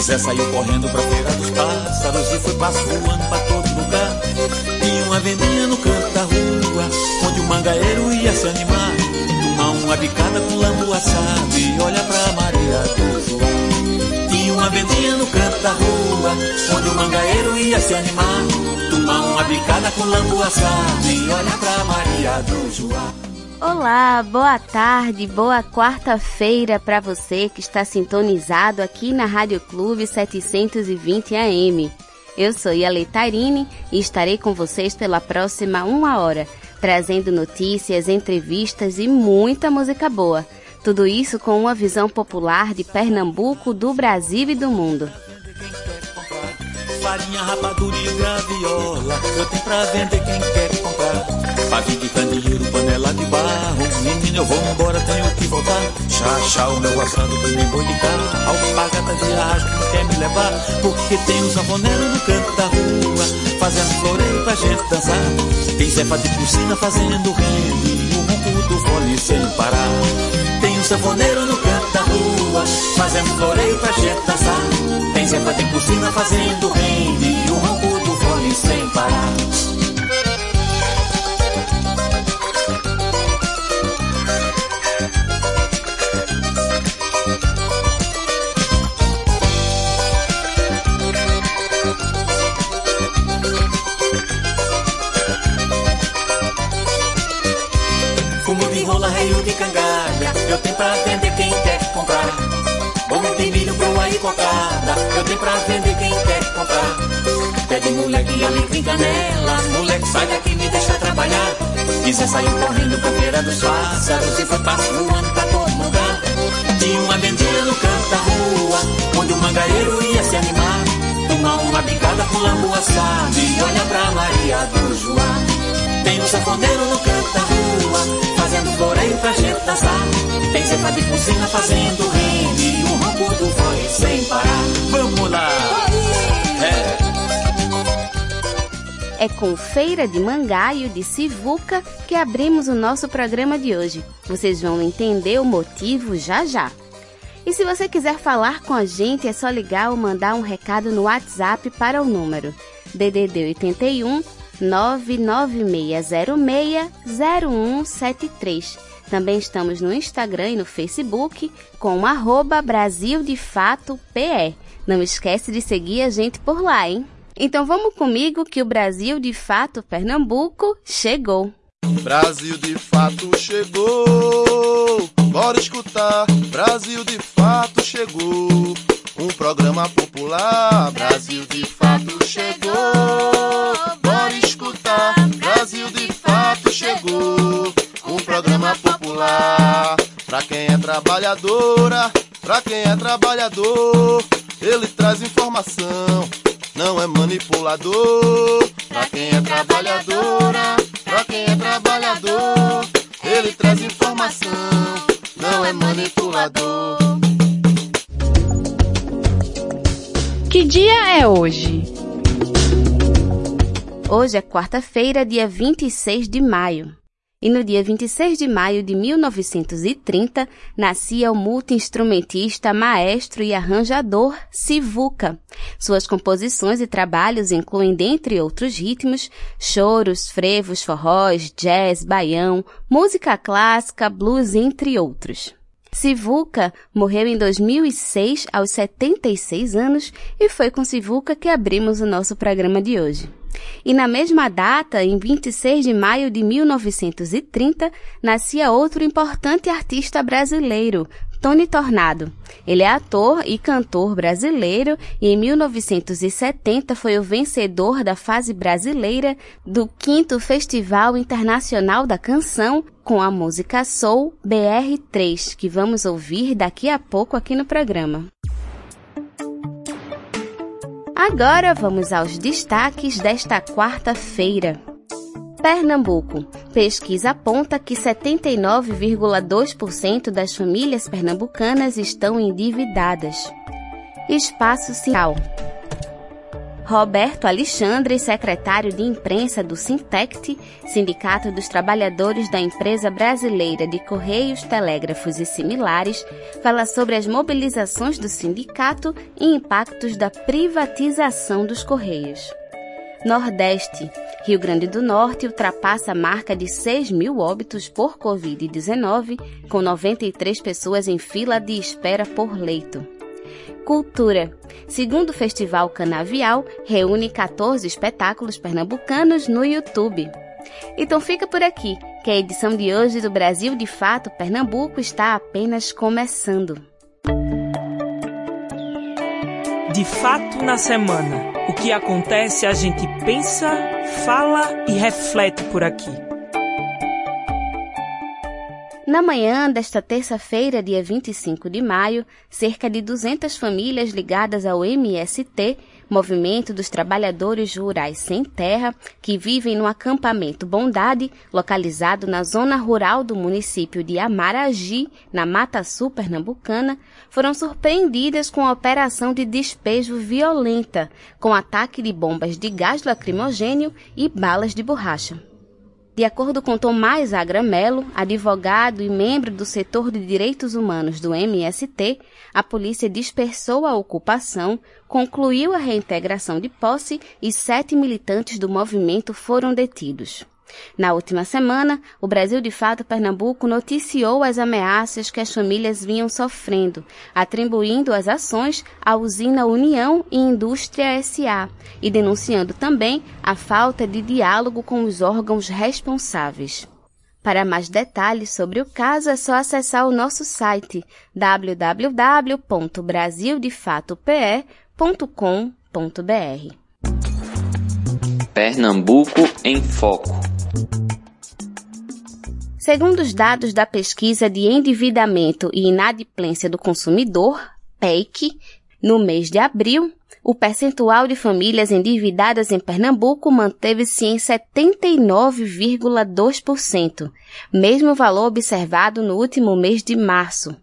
Zé saiu correndo pra feira dos pássaros e foi passo voando pra todo lugar. Tinha uma vendinha no canto da rua, onde o mangaeiro ia se animar. Tomar uma bicada com lambu assado e olha pra Maria do João. Tinha uma vendinha no canto da rua, onde o mangaeiro ia se animar. Tomar uma bicada com lambu assado e olha pra Maria do João. Olá, boa tarde, boa quarta-feira para você que está sintonizado aqui na Rádio Clube 720 AM. Eu sou Yale Tairine e estarei com vocês pela próxima uma hora, trazendo notícias, entrevistas e muita música boa. Tudo isso com uma visão popular de Pernambuco, do Brasil e do mundo. Farinha, rapadura e graviola, eu tenho pra vender quem quer comprar. Pavio de candeeiro, panela de barro, menino eu vou embora, tenho que voltar. Chá, o meu assado que nem boi de carro, alpagata de arrasto não quer me levar. Porque tem um sanfoneiro no canto da rua, fazendo floreio pra gente dançar. Tem Zefa de piscina fazendo rende, o ronco do fole sem parar. Tem um sanfoneiro no canto da rua, fazendo floreio pra gente dançar. Tem Zefa de piscina fazendo rende, o ronco do fole sem parar. Cocada, eu tenho pra vender quem quer comprar. Pede moleque, alecrim, canela, moleque sai daqui me deixa trabalhar. E Zé saiu correndo pra feira dos pássaros e foi passo voando pra todo lugar. Tinha uma vendinha no canto da rua, onde o mangaeiro ia se animar. Tomar uma bicada com lambu assado e olha pra Maria do Joá. Tem um sanfoneiro no canto da rua, fazendo floreio pra gente dançar. Tem cepa de cozinha fazendo rende, e um ronco do sem parar. Vamos lá! É. É com Feira de Mangaio de Sivuca que abrimos o nosso programa de hoje. Vocês vão entender o motivo já já. E se você quiser falar com a gente, é só ligar ou mandar um recado no WhatsApp para o número DDD 81 996060173. Também estamos no Instagram e no Facebook com arroba Brasil de Fato PE. Não esquece de seguir a gente por lá, hein? Então vamos comigo que o Brasil de Fato Pernambuco chegou. Brasil de fato chegou, bora escutar. Brasil de fato chegou, um programa popular. Brasil de fato chegou, bora escutar. Brasil de fato chegou. Pra quem é trabalhadora, pra quem é trabalhador, ele traz informação, não é manipulador. Pra quem é trabalhadora, pra quem é trabalhador, ele traz informação, não é manipulador. Que dia é hoje? Hoje é quarta-feira, dia 26 de maio. E no dia 26 de maio de 1930, nascia o multiinstrumentista, maestro e arranjador Sivuca. Suas composições e trabalhos incluem, dentre outros ritmos, choros, frevos, forróis, jazz, baião, música clássica, blues, entre outros. Sivuca morreu em 2006 aos 76 anos e foi com Sivuca que abrimos o nosso programa de hoje. E na mesma data, em 26 de maio de 1930, nascia outro importante artista brasileiro, Tony Tornado. Ele é ator e cantor brasileiro e em 1970 foi o vencedor da fase brasileira do 5 Festival Internacional da Canção com a música Soul BR3, que vamos ouvir daqui a pouco aqui no programa. Agora vamos aos destaques desta quarta-feira. Pernambuco. Pesquisa aponta que 79,2% das famílias pernambucanas estão endividadas. Espaço Sinal. Roberto Alexandre, secretário de imprensa do Sintect, Sindicato dos Trabalhadores da Empresa Brasileira de Correios, Telégrafos e Similares, fala sobre as mobilizações do sindicato e impactos da privatização dos Correios. Nordeste. Rio Grande do Norte ultrapassa a marca de 6 mil óbitos por Covid-19, com 93 pessoas em fila de espera por leito. Cultura. Segundo o Festival Canavial, reúne 14 espetáculos pernambucanos no YouTube. Então fica por aqui, que a edição de hoje do Brasil de Fato Pernambuco está apenas começando. De fato na semana. O que acontece a gente pensa, fala e reflete por aqui. Na manhã desta terça-feira, dia 25 de maio, cerca de 200 famílias ligadas ao MST, Movimento dos Trabalhadores Rurais Sem Terra, que vivem no acampamento Bondade, localizado na zona rural do município de Amaragi, na Mata Sul pernambucana, foram surpreendidas com a operação de despejo violenta, com ataque de bombas de gás lacrimogênio e balas de borracha. De acordo com Tomás Agramelo, advogado e membro do setor de direitos humanos do MST, a polícia dispersou a ocupação, concluiu a reintegração de posse e sete militantes do movimento foram detidos. Na última semana, o Brasil de Fato Pernambuco noticiou as ameaças que as famílias vinham sofrendo, atribuindo as ações à usina União e Indústria SA e denunciando também a falta de diálogo com os órgãos responsáveis. Para mais detalhes sobre o caso é só acessar o nosso site www.brasildefatope.com.br. Pernambuco em Foco. Segundo os dados da pesquisa de endividamento e inadimplência do consumidor, PEIC, no mês de abril, o percentual de famílias endividadas em Pernambuco manteve-se em 79,2%, mesmo valor observado no último mês de março.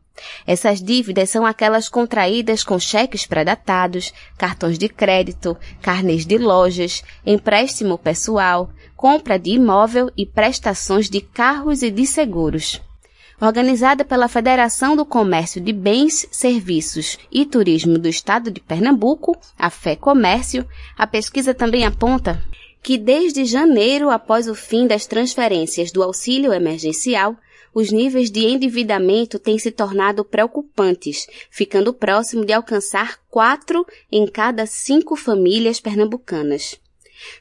Essas dívidas são aquelas contraídas com cheques predatados, cartões de crédito, carnês de lojas, empréstimo pessoal, compra de imóvel e prestações de carros e de seguros. Organizada pela Federação do Comércio de Bens, Serviços e Turismo do Estado de Pernambuco, a Fé Comércio, a pesquisa também aponta que desde janeiro, após o fim das transferências do auxílio emergencial, os níveis de endividamento têm se tornado preocupantes, ficando próximo de alcançar quatro em cada cinco famílias pernambucanas.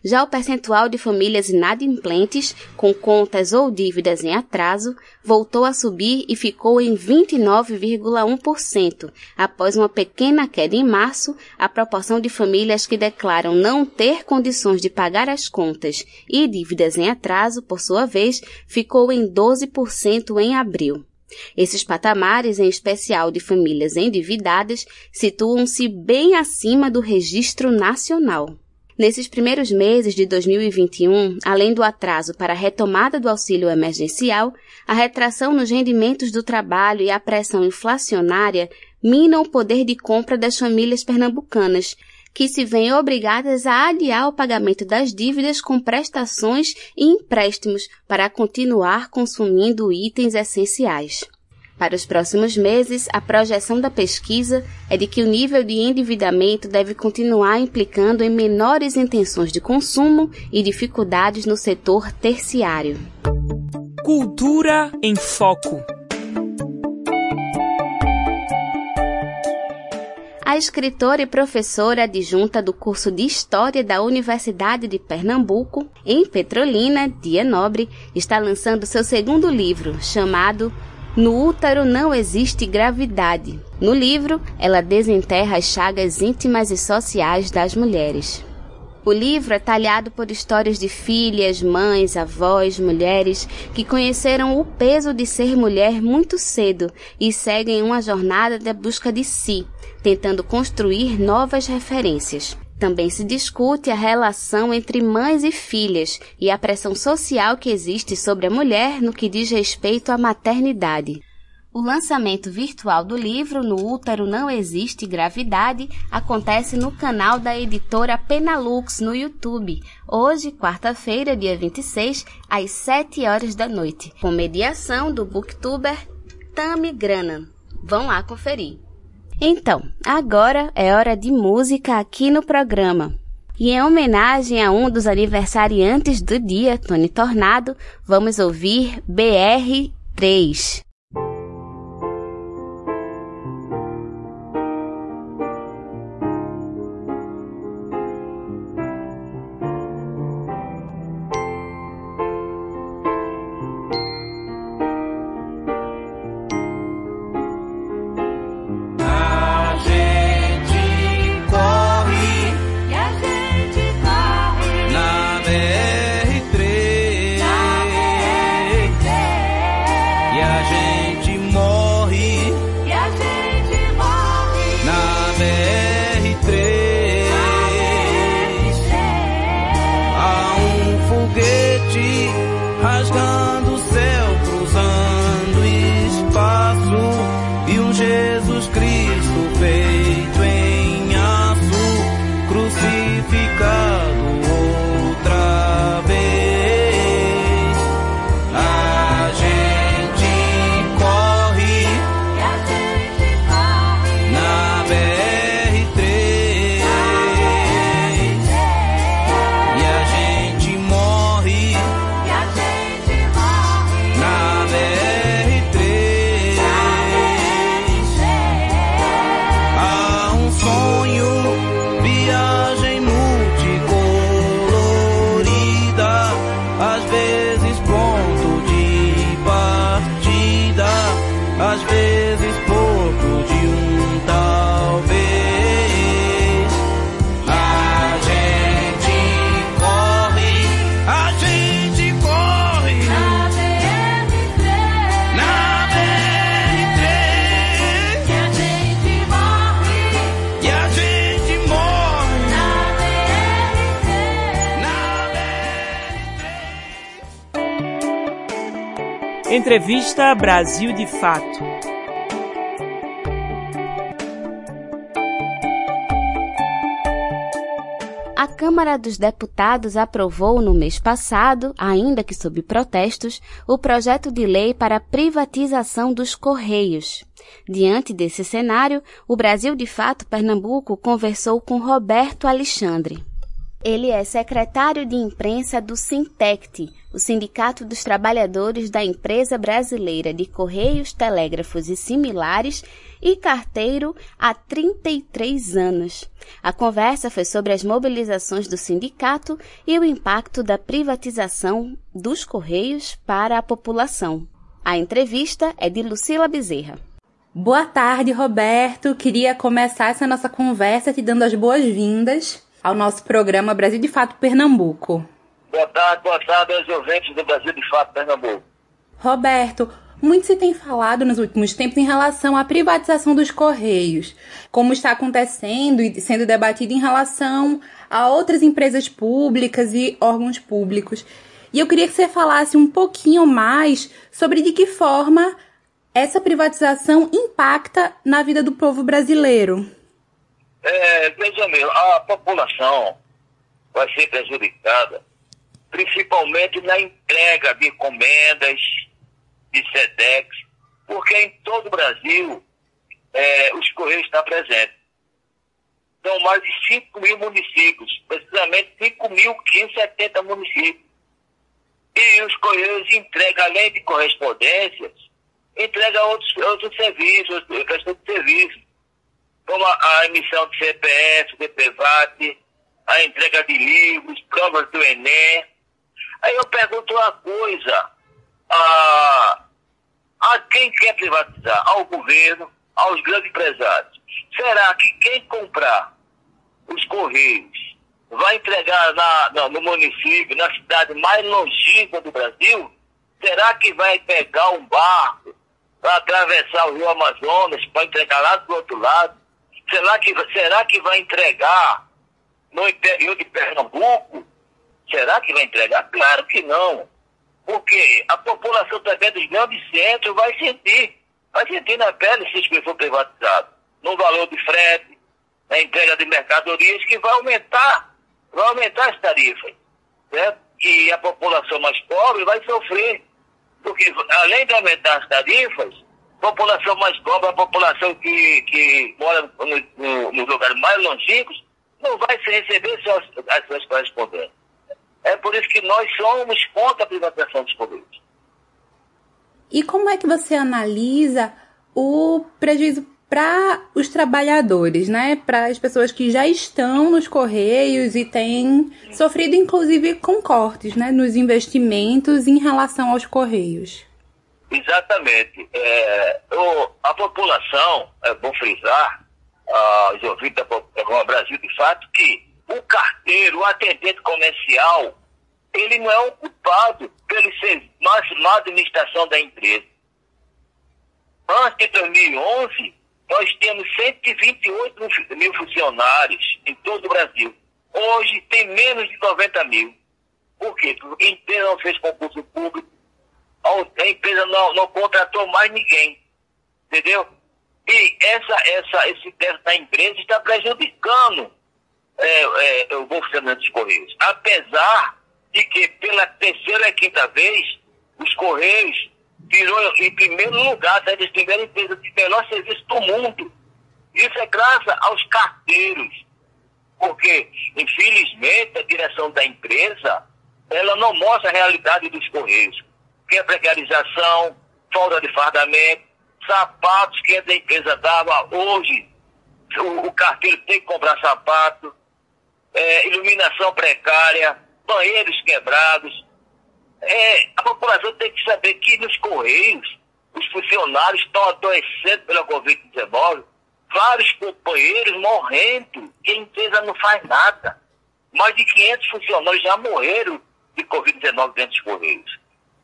Já o percentual de famílias inadimplentes, com contas ou dívidas em atraso, voltou a subir e ficou em 29,1%. Após uma pequena queda em março, a proporção de famílias que declaram não ter condições de pagar as contas e dívidas em atraso, por sua vez, ficou em 12% em abril. Esses patamares, em especial de famílias endividadas, situam-se bem acima do registro nacional. Nesses primeiros meses de 2021, além do atraso para a retomada do auxílio emergencial, a retração nos rendimentos do trabalho e a pressão inflacionária minam o poder de compra das famílias pernambucanas, que se veem obrigadas a adiar o pagamento das dívidas com prestações e empréstimos para continuar consumindo itens essenciais. Para os próximos meses, a projeção da pesquisa é de que o nível de endividamento deve continuar implicando em menores intenções de consumo e dificuldades no setor terciário. Cultura em Foco. A escritora e professora adjunta do curso de História da Universidade de Pernambuco, em Petrolina, Dia Nobre, está lançando seu segundo livro, chamado No útero não existe gravidade. No livro, ela desenterra as chagas íntimas e sociais das mulheres. O livro é talhado por histórias de filhas, mães, avós, mulheres que conheceram o peso de ser mulher muito cedo e seguem uma jornada de busca de si, tentando construir novas referências. Também se discute a relação entre mães e filhas e a pressão social que existe sobre a mulher no que diz respeito à maternidade. O lançamento virtual do livro No Útero Não Existe Gravidade acontece no canal da editora Penalux no YouTube, hoje, quarta-feira, dia 26, às 7 horas da noite, com mediação do booktuber Tami Grana. Vão lá conferir. Então, agora é hora de música aqui no programa. E em homenagem a um dos aniversariantes do dia, Tony Tornado, vamos ouvir BR3. Entrevista Brasil de Fato. A Câmara dos Deputados aprovou no mês passado, ainda que sob protestos, o projeto de lei para a privatização dos Correios. Diante desse cenário, o Brasil de Fato Pernambuco conversou com Roberto Alexandre. Ele é secretário de imprensa do Sintect, o Sindicato dos Trabalhadores da Empresa Brasileira de Correios, Telégrafos e Similares, e carteiro há 33 anos. A conversa foi sobre as mobilizações do sindicato e o impacto da privatização dos Correios para a população. A entrevista é de Lucila Bezerra. Boa tarde, Roberto. Queria começar essa nossa conversa te dando as boas-vindas ao nosso programa Brasil de Fato Pernambuco. Boa tarde, boa tarde aos ouvintes do Brasil de Fato Pernambuco. Roberto, muito se tem falado nos últimos tempos em relação à privatização dos Correios, como está acontecendo e sendo debatido em relação a outras empresas públicas e órgãos públicos. E eu queria que você falasse um pouquinho mais sobre de que forma essa privatização impacta na vida do povo brasileiro. É, veja mesmo, a população vai ser prejudicada principalmente na entrega de encomendas, de SEDEX, porque em todo o Brasil é, os Correios estão presentes. São mais de 5 mil municípios, precisamente 5.570 municípios. E os Correios entregam, além de correspondências, entregam outros, outros serviços, questão de serviços como a, a emissão de CPF, DPVAT, a entrega de livros, provas do Enem. Aí eu pergunto uma coisa, a, A quem quer privatizar? Ao governo, aos grandes empresários. Será que quem comprar os Correios vai entregar na, na, no município, na cidade mais longínqua do Brasil? Será que vai pegar um barco para atravessar o rio Amazonas para entregar lá do outro lado? Será que, será que vai entregar no interior de Pernambuco? Será que vai entregar? Claro que não. Porque a população também dos grandes centros vai sentir. Vai sentir na pele se isso for privatizado. No valor de frete, na entrega de mercadorias, que vai aumentar, vai aumentar as tarifas. Certo? E a população mais pobre vai sofrer. Porque além de aumentar as tarifas, população mais pobre, a população que, que mora nos no, lugares mais longínquos, não vai se receber suas, as suas correspondentes. É por isso que nós somos contra a privatização dos Correios. E como é que você analisa o prejuízo para os trabalhadores, né? Para as pessoas que já estão nos Correios e têm sofrido, inclusive, com cortes né? nos investimentos em relação aos Correios? Exatamente. É, o, a população, é bom frisar, uh, os ouvintes da Brasil, de fato, que o carteiro, o atendente comercial, ele não é ocupado pelo má, má administração da empresa. Antes de 2011, nós temos 128 mil funcionários em todo o Brasil. Hoje tem menos de 90 mil. Por quê? Porque a empresa não fez concurso público, a empresa não, não contratou mais ninguém. Entendeu? E essa, essa, esse déficit da empresa está prejudicando é, é, o funcionamento dos Correios. Apesar de que, pela terceira e quinta vez, os Correios virou em primeiro lugar, tá? eles tiveram empresa de melhor serviço do mundo. Isso é graças aos carteiros. Porque, infelizmente, a direção da empresa, ela não mostra a realidade dos Correios. Que é precarização, falta de fardamento, sapatos que a empresa dava, hoje o, o carteiro tem que comprar sapato, é, iluminação precária, banheiros quebrados. É, a população tem que saber que nos Correios, os funcionários estão adoecendo pela Covid-19, vários companheiros morrendo, e a empresa não faz nada. Mais de 500 funcionários já morreram de Covid-19 dentro dos Correios.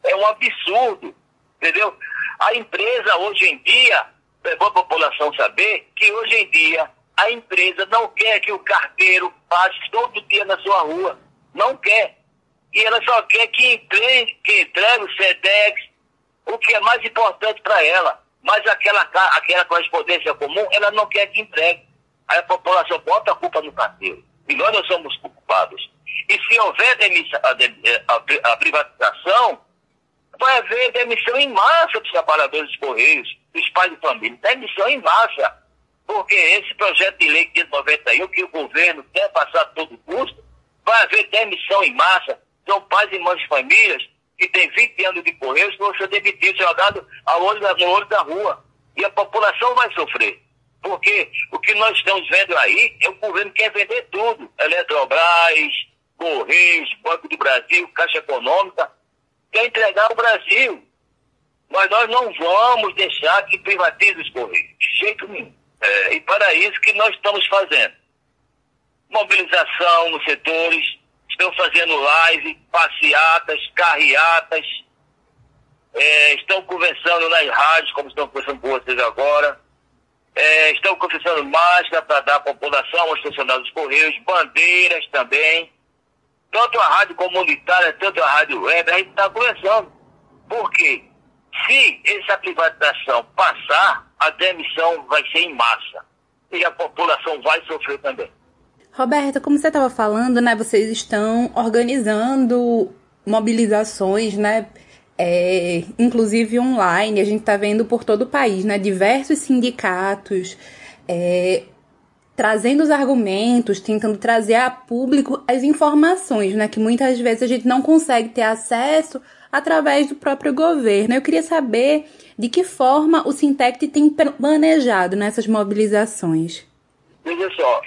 É um absurdo, entendeu? A empresa, hoje em dia, é bom a população saber que hoje em dia a empresa não quer que o carteiro passe todo dia na sua rua. Não quer. E ela só quer que entregue, que entregue o SEDEX, o que é mais importante para ela. Mas aquela, aquela correspondência comum, ela não quer que entregue. Aí a população bota a culpa no carteiro. E nós não somos culpados. E se houver a, a, a privatização, vai haver demissão em massa dos trabalhadores dos Correios, dos pais de família. Demissão em massa. Porque esse projeto de lei 591, que o governo quer passar a todo custo, vai haver demissão em massa. São pais e mães de famílias que têm 20 anos de Correios que vão ser demitidos, jogados ao olho da, no olho da rua. E a população vai sofrer. Porque o que nós estamos vendo aí é o governo que quer vender tudo. Eletrobras, Correios, Banco do Brasil, Caixa Econômica, quer entregar o Brasil. Mas nós não vamos deixar que privatize os Correios, de jeito nenhum. É, e para isso que nós estamos fazendo. Mobilização nos setores, estamos fazendo live, passeatas, carreatas, é, estão conversando nas rádios, como estão conversando com vocês agora. É, estão conversando máscara para dar à população, aos funcionários dos Correios, bandeiras também tanto a rádio comunitária, tanto a rádio web, a gente está conversando. Por quê? Se essa privatização passar, a demissão vai ser em massa. E a população vai sofrer também. Roberta, como você estava falando, né? Vocês estão organizando mobilizações, né? É, inclusive online, a gente está vendo por todo o país, né? Diversos sindicatos, é, trazendo os argumentos, tentando trazer a público as informações, né, que muitas vezes a gente não consegue ter acesso através do próprio governo. Eu queria saber de que forma o Sintec tem planejado nessas mobilizações. Veja só,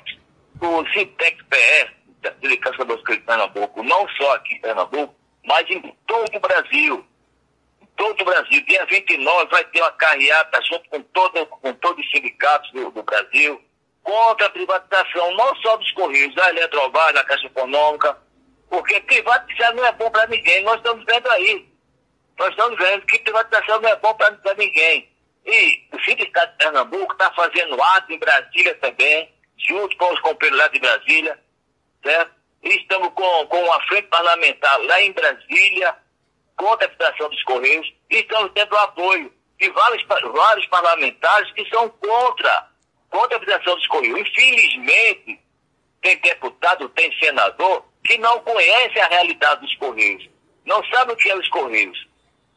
o Sintec PR, da Delegacia Música de Pernambuco, não só aqui em Pernambuco, mas em todo o Brasil, em todo o Brasil. Dia 29 vai ter uma carreata junto com, todo, com todos os sindicatos do, do Brasil contra a privatização, não só dos Correios, da Eletrobras, da Caixa Econômica, porque privatizar não é bom para ninguém. Nós estamos vendo aí. Nós estamos vendo que privatização não é bom para ninguém. E o Sindicato de Pernambuco está fazendo ato em Brasília também, junto com os companheiros lá de Brasília, certo? E estamos com, com uma frente parlamentar lá em Brasília, contra a privatização dos Correios, e estamos tendo o apoio de vários, vários parlamentares que são contra, contra a privatização dos Correios. Infelizmente, tem deputado, tem senador que não conhece a realidade dos Correios, não sabe o que é os Correios.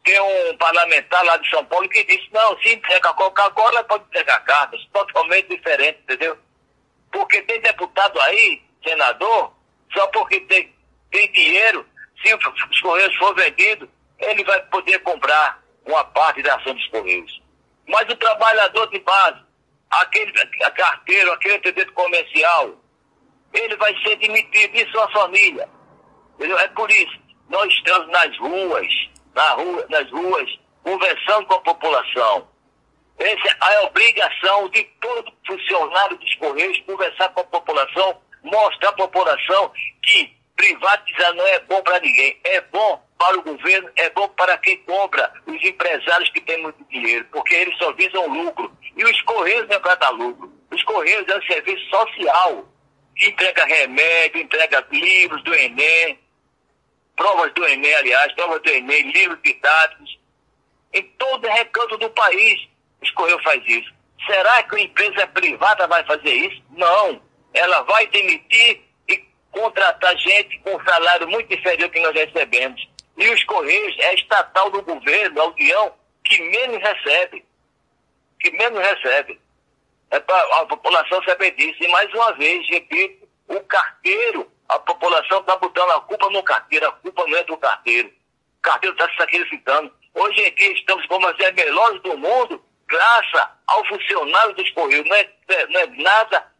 Tem um parlamentar lá de São Paulo que disse, não, se entrega Coca-Cola, pode entregar cartas, totalmente diferente, entendeu? Porque tem deputado aí, senador, só porque tem, tem dinheiro, se os Correios for vendido, ele vai poder comprar uma parte da ação dos Correios. Mas o trabalhador de base, aquele carteiro, aquele atendente comercial, ele vai ser demitido e sua família. Entendeu? É por isso, nós estamos nas ruas, na rua, nas ruas, conversando com a população. Essa é a obrigação de todo funcionário dos Correios conversar com a população, mostrar à população que privatizar não é bom para ninguém. É bom para o governo, é bom para quem compra, os empresários que têm muito dinheiro, porque eles só visam lucro. E os Correios não é para dar lucro. Os Correios é um serviço social que entrega remédio, entrega livros do Enem, provas do Enem, aliás, provas do Enem, livros didáticos, em todo recanto do país. O Correio faz isso. Será que a empresa privada vai fazer isso? Não. Ela vai demitir e contratar gente com salário muito inferior que nós recebemos. E os Correios é estatal do governo, a União, que menos recebe. Que menos recebe. É para a população saber disso. E mais uma vez, repito, o carteiro, a população está botando a culpa no carteiro, a culpa não é do carteiro. O carteiro está se sacrificando. Hoje em dia estamos como as melhores do mundo, graças ao funcionário dos Correios. Não é, não é nada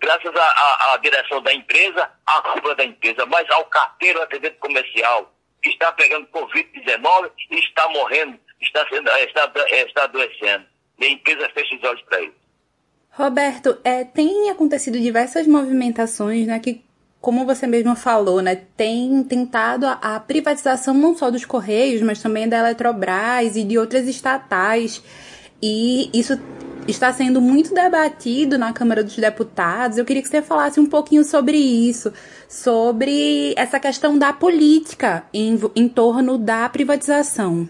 graças à direção da empresa, à culpa da empresa, mas ao carteiro atendente comercial, está pegando Covid-19 e está morrendo, está, sendo, está, está adoecendo. E a empresa fecha os olhos para isso. Roberto, é, tem acontecido diversas movimentações, né, que, como você mesmo falou, né, tem tentado a, a privatização não só dos Correios, mas também da Eletrobras e de outras estatais. E isso está sendo muito debatido na Câmara dos Deputados. Eu queria que você falasse um pouquinho sobre isso, sobre essa questão da política em, em torno da privatização.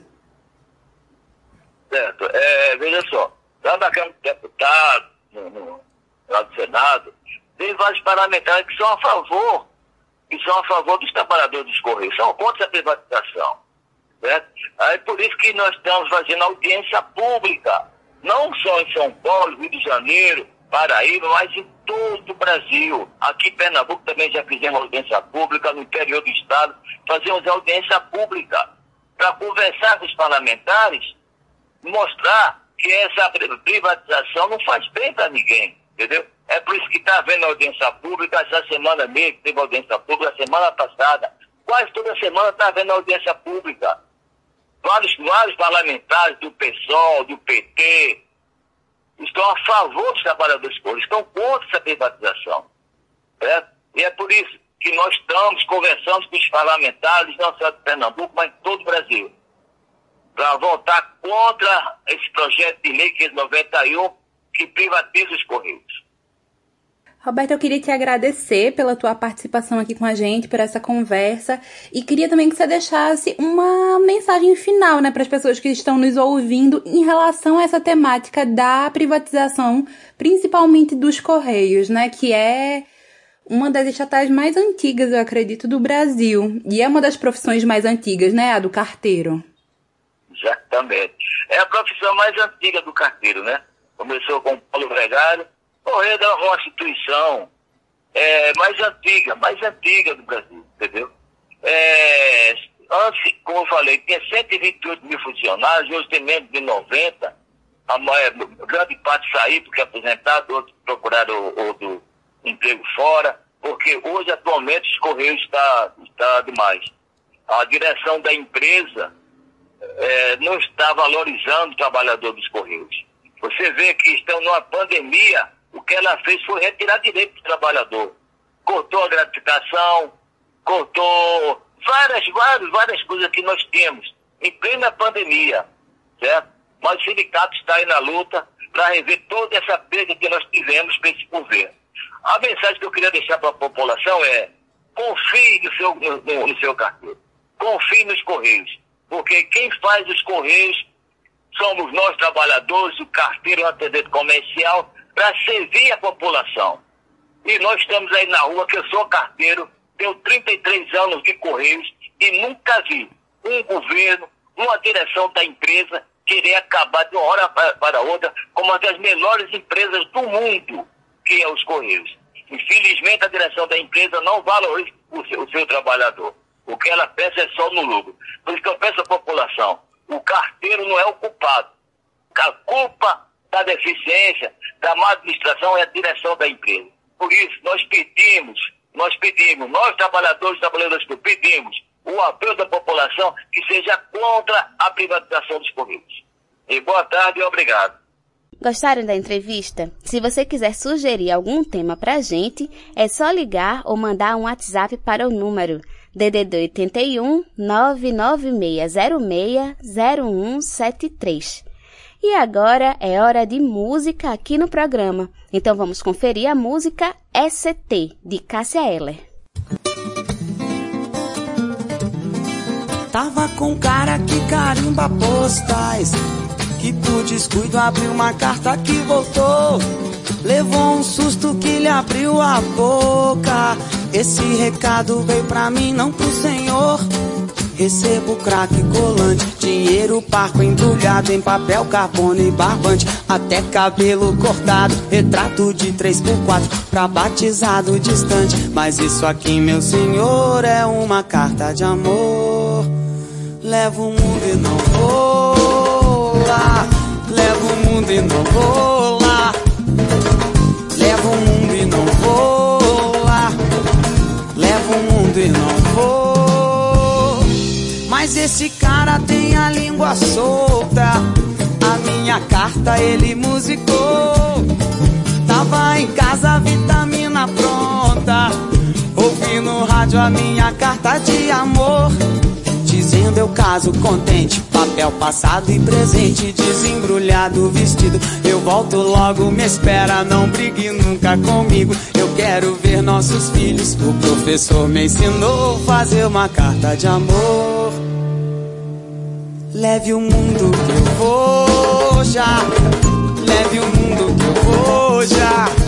Certo. É, veja só, lá na Câmara dos Deputados, no, no, lá do Senado, tem vários parlamentares que são a favor, que são a favor dos trabalhadores dos Correios, são contra a privatização. Certo? Aí por isso que nós estamos fazendo audiência pública, não só em São Paulo, Rio de Janeiro, Paraíba, mas em todo o Brasil. Aqui em Pernambuco também já fizemos audiência pública, no interior do estado, fazemos audiência pública para conversar com os parlamentares, mostrar que essa privatização não faz bem para ninguém, entendeu? É por isso que está havendo audiência pública, essa semana mesmo teve audiência pública, semana passada, quase toda semana está havendo audiência pública. Vários, vários parlamentares do PSOL, do PT, estão a favor dos trabalhadores públicos, estão contra essa privatização. Certo? E é por isso que nós estamos conversando com os parlamentares, não só de Pernambuco, mas de todo o Brasil para votar contra esse projeto de lei que é 91 que privatiza os Correios. Roberto, eu queria te agradecer pela tua participação aqui com a gente, por essa conversa, e queria também que você deixasse uma mensagem final, né, para as pessoas que estão nos ouvindo em relação a essa temática da privatização, principalmente dos Correios, né, que é uma das estatais mais antigas, eu acredito, do Brasil, e é uma das profissões mais antigas, né, a do carteiro. Exatamente. É a profissão mais antiga do carteiro, né? Começou com Paulo Gregário. Correio é uma instituição é, mais antiga, mais antiga do Brasil, entendeu? É, antes, como eu falei, tinha 128 mil funcionários, hoje tem menos de 90. A maior, grande parte saiu porque aposentado, outros procuraram outro emprego fora, porque hoje, atualmente, os Correios está, está demais. A direção da empresa é, não está valorizando o trabalhador dos Correios. Você vê que estão numa pandemia, o que ela fez foi retirar direito do trabalhador. Cortou a gratificação, cortou várias, várias, várias coisas que nós temos em plena pandemia, certo? Mas o sindicato está aí na luta para rever toda essa perda que nós tivemos para esse governo. A mensagem que eu queria deixar para a população é confie no seu, no, no seu carteiro, confie nos Correios, porque quem faz os Correios somos nós trabalhadores, o carteiro, o atendente comercial, para servir a população. E nós estamos aí na rua, que eu sou carteiro, tenho 33 anos de Correios e nunca vi um governo, uma direção da empresa querer acabar de uma hora para outra com uma das melhores empresas do mundo, que é os Correios. Infelizmente, a direção da empresa não valoriza o seu, o seu trabalhador. O que ela pensa é só no lucro. Por isso que eu peço à população, o carteiro não é o culpado. A culpa da deficiência, da má administração é a direção da empresa. Por isso, nós pedimos, nós pedimos, nós trabalhadores, trabalhadores pedimos o apelo da população que seja contra a privatização dos Correios. E boa tarde e obrigado. Gostaram da entrevista? Se você quiser sugerir algum tema pra gente, é só ligar ou mandar um WhatsApp para o número DDD 81 99606 0173. E agora é hora de música aqui no programa. Então vamos conferir a música ST de Cássia Eller. Tava com cara que carimba postais. Que por descuido abriu uma carta que voltou. Levou um susto que lhe abriu a boca. Esse recado veio pra mim, não pro senhor. Recebo craque colante, dinheiro parco embrulhado em papel carbono e barbante, até cabelo cortado, retrato de 3x4 pra batizado distante. Mas isso aqui, meu senhor, é uma carta de amor. Levo o mundo e não vou lá. Levo o mundo e não vou esse cara tem a língua solta. A minha carta ele musicou. Tava em casa, vitamina pronta. Ouvi no rádio a minha carta de amor dizendo eu caso contente. Papel passado e presente, desembrulhado vestido. Eu volto logo, me espera, não brigue nunca comigo. Eu quero ver nossos filhos. O professor me ensinou fazer uma carta de amor. Leve o mundo que eu vou já. Leve o mundo que eu vou já.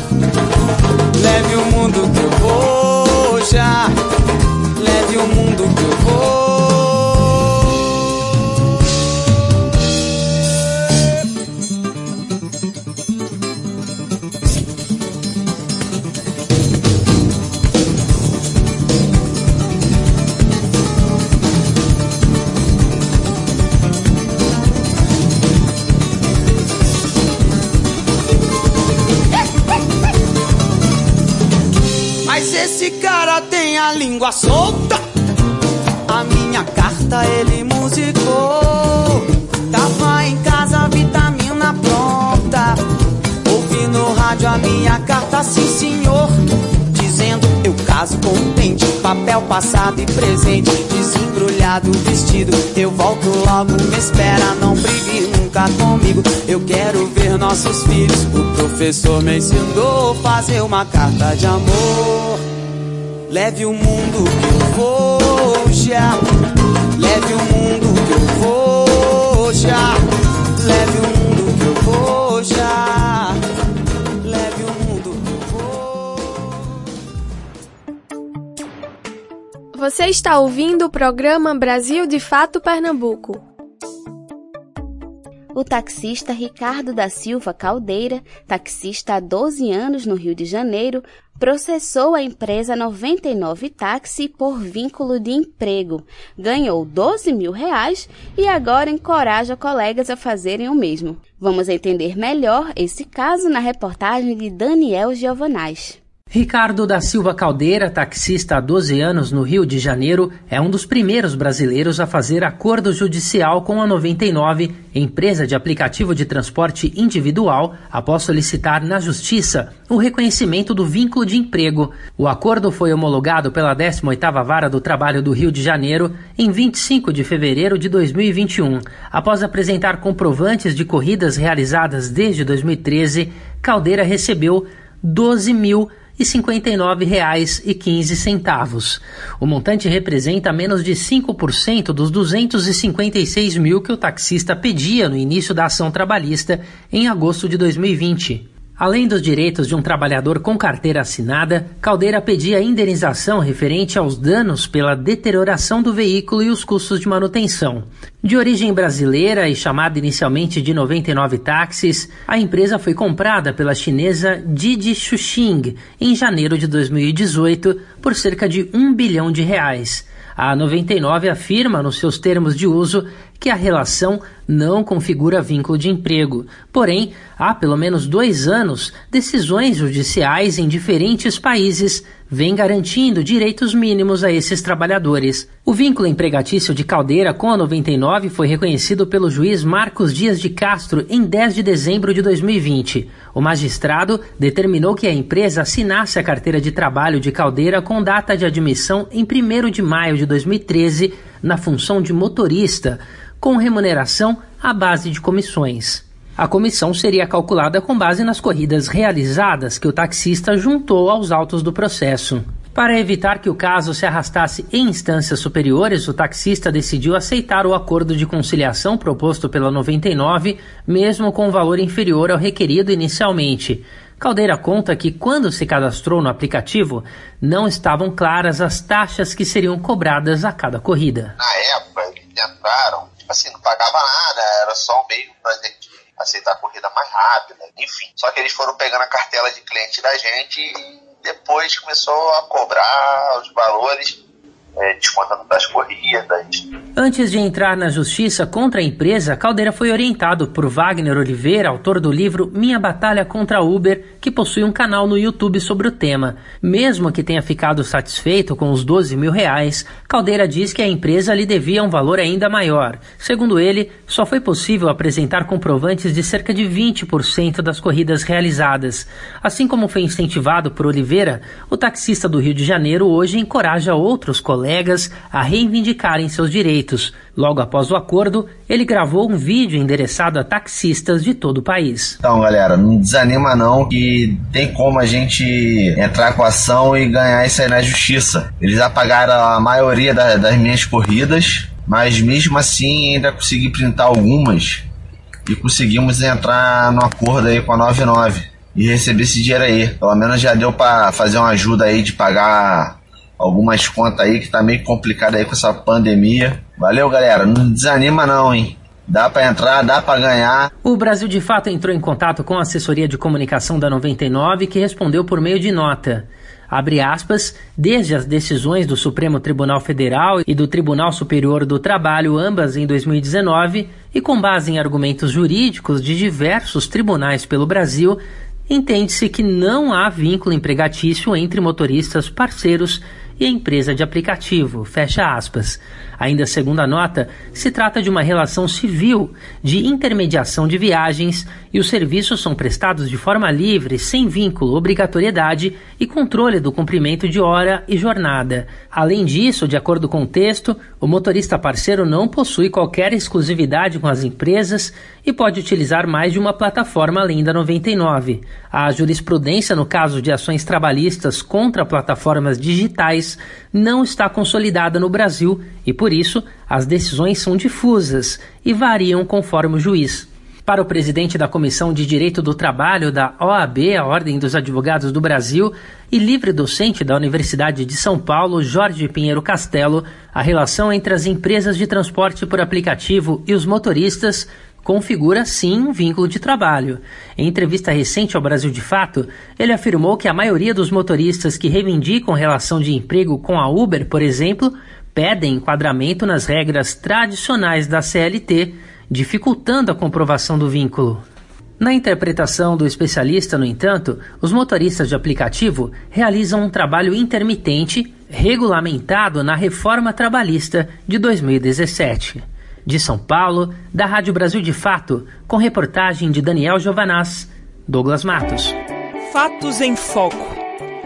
Passado e presente. Desembrulhado vestido. Eu volto logo, me espera. Não brigue nunca comigo. Eu quero ver nossos filhos. O professor me ensinou fazer uma carta de amor. Leve o mundo que eu vou já. Leve o mundo que eu vou já. Leve o Você está ouvindo o programa Brasil de Fato Pernambuco. O taxista Ricardo da Silva Caldeira, taxista há 12 anos no Rio de Janeiro, processou a empresa 99 Táxi por vínculo de emprego, ganhou 12 mil reais e agora encoraja colegas a fazerem o mesmo. Vamos entender melhor esse caso na reportagem de Daniel Giovanais. Ricardo da Silva Caldeira, taxista há 12 anos no Rio de Janeiro, é um dos primeiros brasileiros a fazer acordo judicial com a 99, empresa de aplicativo de transporte individual, após solicitar na Justiça o reconhecimento do vínculo de emprego. O acordo foi homologado pela 18ª Vara do Trabalho do Rio de Janeiro em 25 de fevereiro de 2021. Após apresentar comprovantes de corridas realizadas desde 2013, Caldeira recebeu 12 mil e R$ 59,15. O montante representa menos de 5% dos 256 mil que o taxista pedia no início da ação trabalhista em agosto de 2020. Além dos direitos de um trabalhador com carteira assinada, Caldeira pedia indenização referente aos danos pela deterioração do veículo e os custos de manutenção. De origem brasileira e chamada inicialmente de 99 Táxis, a empresa foi comprada pela chinesa Didi Xuxing em janeiro de 2018 por cerca de um bilhão de reais. A 99 afirma nos seus termos de uso que a relação não configura vínculo de emprego. Porém, há pelo menos dois anos, decisões judiciais em diferentes países vêm garantindo direitos mínimos a esses trabalhadores. O vínculo empregatício de Caldeira com a 99 foi reconhecido pelo juiz Marcos Dias de Castro em 10 de dezembro de 2020. O magistrado determinou que a empresa assinasse a carteira de trabalho de Caldeira com data de admissão em 1 de maio de 2013 na função de motorista com remuneração à base de comissões. A comissão seria calculada com base nas corridas realizadas que o taxista juntou aos autos do processo. Para evitar que o caso se arrastasse em instâncias superiores, o taxista decidiu aceitar o acordo de conciliação proposto pela 99, mesmo com um valor inferior ao requerido inicialmente. Caldeira conta que, quando se cadastrou no aplicativo, não estavam claras as taxas que seriam cobradas a cada corrida. Na época, eles tentaram tipo assim, não pagava nada, era só meio pra gente aceitar a corrida mais rápida, enfim. Só que eles foram pegando a cartela de cliente da gente e depois começou a cobrar os valores é, descontando das corridas. Antes de entrar na justiça contra a empresa, Caldeira foi orientado por Wagner Oliveira, autor do livro Minha Batalha contra Uber, que possui um canal no YouTube sobre o tema. Mesmo que tenha ficado satisfeito com os 12 mil reais, Caldeira diz que a empresa lhe devia um valor ainda maior. Segundo ele, só foi possível apresentar comprovantes de cerca de 20% das corridas realizadas. Assim como foi incentivado por Oliveira, o taxista do Rio de Janeiro hoje encoraja outros colegas a reivindicarem seus direitos. Logo após o acordo, ele gravou um vídeo endereçado a taxistas de todo o país. Então, galera, não desanima não que tem como a gente entrar com a ação e ganhar isso aí na justiça. Eles apagaram a maioria da, das minhas corridas, mas mesmo assim ainda consegui printar algumas e conseguimos entrar no acordo aí com a 99 e receber esse dinheiro aí. Pelo menos já deu para fazer uma ajuda aí de pagar algumas contas aí que tá meio complicado aí com essa pandemia. Valeu, galera. Não desanima não, hein? Dá para entrar, dá para ganhar. O Brasil de fato entrou em contato com a assessoria de comunicação da 99, que respondeu por meio de nota. Abre aspas, desde as decisões do Supremo Tribunal Federal e do Tribunal Superior do Trabalho, ambas em 2019, e com base em argumentos jurídicos de diversos tribunais pelo Brasil, entende-se que não há vínculo empregatício entre motoristas parceiros e a empresa de aplicativo. Fecha aspas. Ainda segundo a nota, se trata de uma relação civil de intermediação de viagens e os serviços são prestados de forma livre, sem vínculo, obrigatoriedade e controle do cumprimento de hora e jornada. Além disso, de acordo com o texto, o motorista parceiro não possui qualquer exclusividade com as empresas e pode utilizar mais de uma plataforma além da 99. A jurisprudência no caso de ações trabalhistas contra plataformas digitais não está consolidada no Brasil e, por isso, as decisões são difusas e variam conforme o juiz. Para o presidente da Comissão de Direito do Trabalho da OAB, a Ordem dos Advogados do Brasil, e livre docente da Universidade de São Paulo, Jorge Pinheiro Castelo, a relação entre as empresas de transporte por aplicativo e os motoristas configura sim um vínculo de trabalho. Em entrevista recente ao Brasil de Fato, ele afirmou que a maioria dos motoristas que reivindicam relação de emprego com a Uber, por exemplo, pedem enquadramento nas regras tradicionais da CLT, dificultando a comprovação do vínculo. Na interpretação do especialista, no entanto, os motoristas de aplicativo realizam um trabalho intermitente regulamentado na reforma trabalhista de 2017. De São Paulo, da Rádio Brasil de Fato, com reportagem de Daniel Giovanaz, Douglas Matos. Fatos em Foco.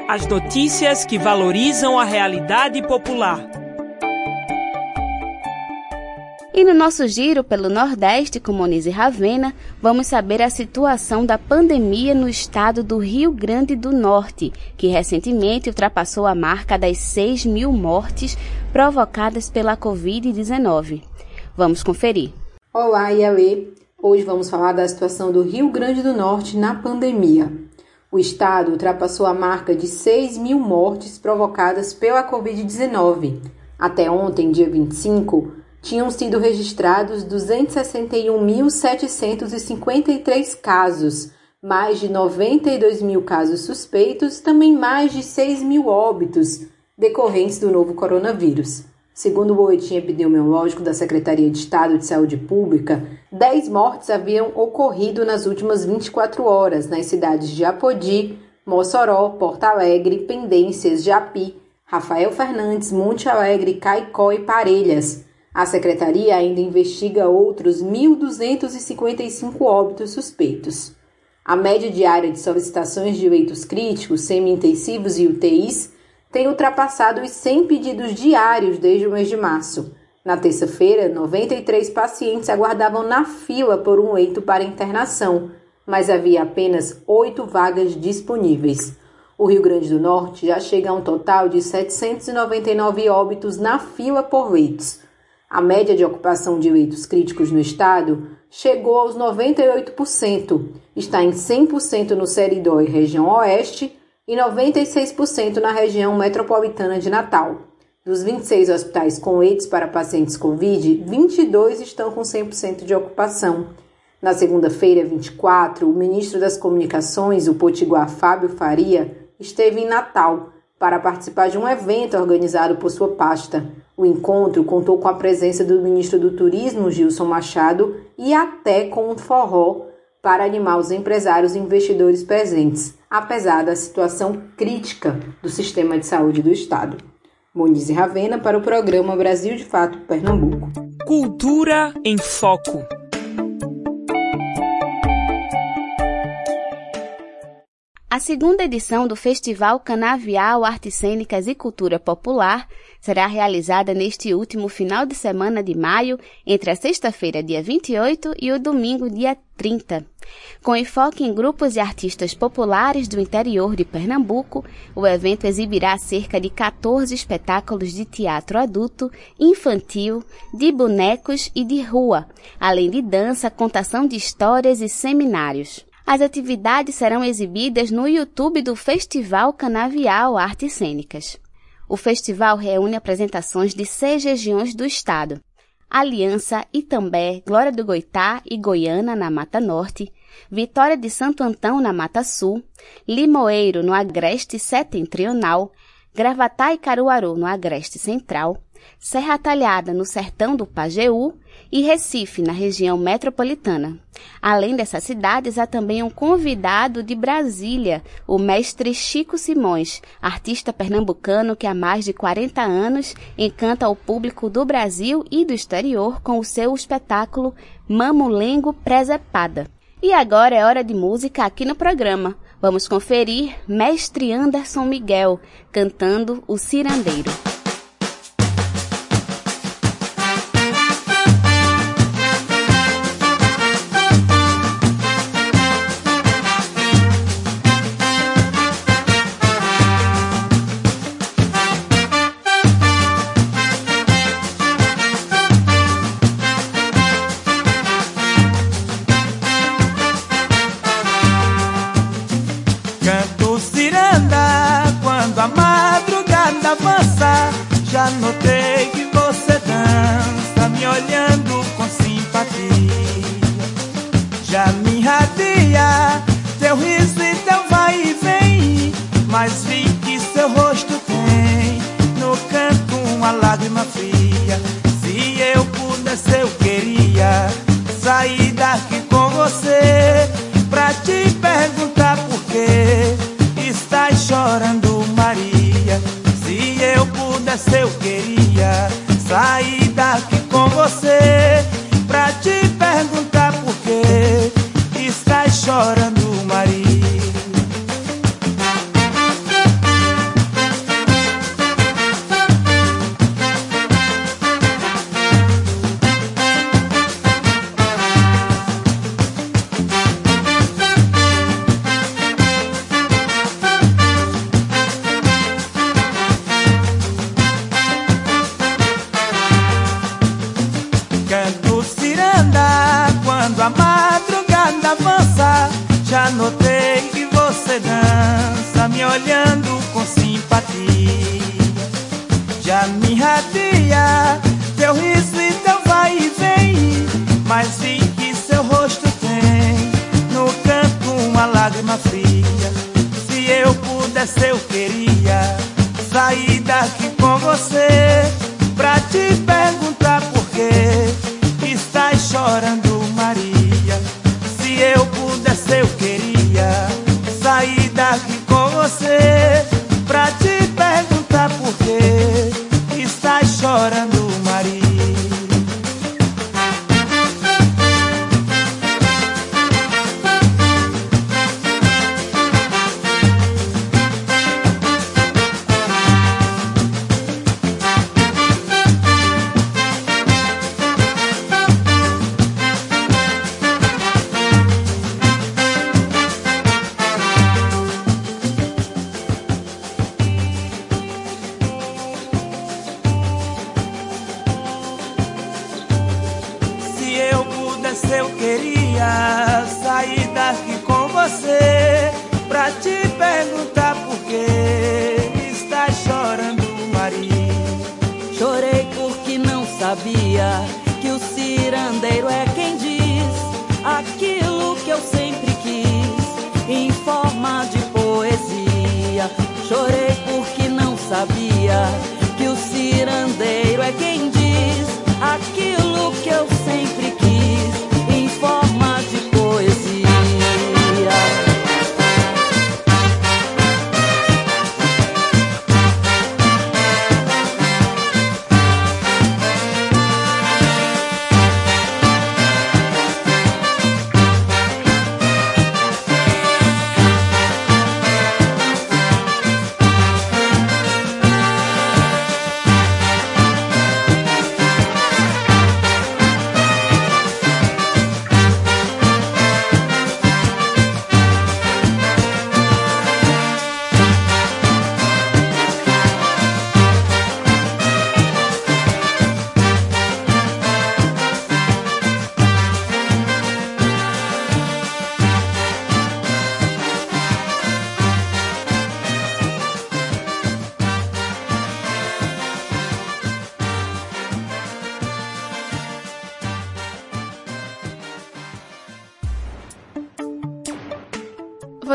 As notícias que valorizam a realidade popular. E no nosso giro pelo Nordeste com Monize Ravena, vamos saber a situação da pandemia no estado do Rio Grande do Norte, que recentemente ultrapassou a marca das 6 mil mortes provocadas pela Covid-19. Vamos conferir. Olá, Ialê. Hoje vamos falar da situação do Rio Grande do Norte na pandemia. O estado ultrapassou a marca de 6 mil mortes provocadas pela Covid-19. Até ontem, dia 25, tinham sido registrados 261.753 casos, mais de 92 mil casos suspeitos, também mais de 6 mil óbitos decorrentes do novo coronavírus. Segundo o boletim epidemiológico da Secretaria de Estado de Saúde Pública, 10 mortes haviam ocorrido nas últimas 24 horas nas cidades de Apodi, Mossoró, Porto Alegre, Pendências, Japi, Rafael Fernandes, Monte Alegre, Caicó e Parelhas. A secretaria ainda investiga outros 1.255 óbitos suspeitos. A média diária de solicitações de leitos críticos, semi-intensivos e UTIs tem ultrapassado os 100 pedidos diários desde o mês de março. Na terça-feira, 93 pacientes aguardavam na fila por um leito para internação, mas havia apenas oito vagas disponíveis. O Rio Grande do Norte já chega a um total de 799 óbitos na fila por leitos. A média de ocupação de leitos críticos no estado chegou aos 98%, está em 100% no Seridó e região oeste e 96% na região metropolitana de Natal. Dos 26 hospitais com leitos para pacientes Covid, 22 estão com 100% de ocupação. Na segunda-feira, 24, o ministro das Comunicações, o potiguar Fábio Faria, esteve em Natal para participar de um evento organizado por sua pasta. O encontro contou com a presença do ministro do Turismo, Gilson Machado, e até com um forró para animar os empresários e investidores presentes, apesar da situação crítica do sistema de saúde do Estado. Monize Ravena para o programa Brasil de Fato Pernambuco. Cultura em Foco. A segunda edição do Festival Canavial Artes Cênicas e Cultura Popular será realizada neste último final de semana de maio, entre a sexta-feira, dia 28, e o domingo, dia 30. Com enfoque em grupos e artistas populares do interior de Pernambuco, o evento exibirá cerca de 14 espetáculos de teatro adulto, infantil, de bonecos e de rua, além de dança, contação de histórias e seminários. As atividades serão exibidas no YouTube do Festival Canavial Artes Cênicas. O festival reúne apresentações de seis regiões do estado. Aliança, Itambé, Glória do Goitá e Goiânia, na Mata Norte, Vitória de Santo Antão, na Mata Sul, Limoeiro, no Agreste Setentrional, Gravatá e Caruaru, no Agreste Central, Serra Talhada, no sertão do Pajeú, e Recife, na região metropolitana. Além dessas cidades, há também um convidado de Brasília, o mestre Chico Simões, artista pernambucano que há mais de 40 anos encanta o público do Brasil e do exterior com o seu espetáculo Mamulengo Presepada. E agora é hora de música aqui no programa. Vamos conferir Mestre Anderson Miguel cantando O Cirandeiro. Eu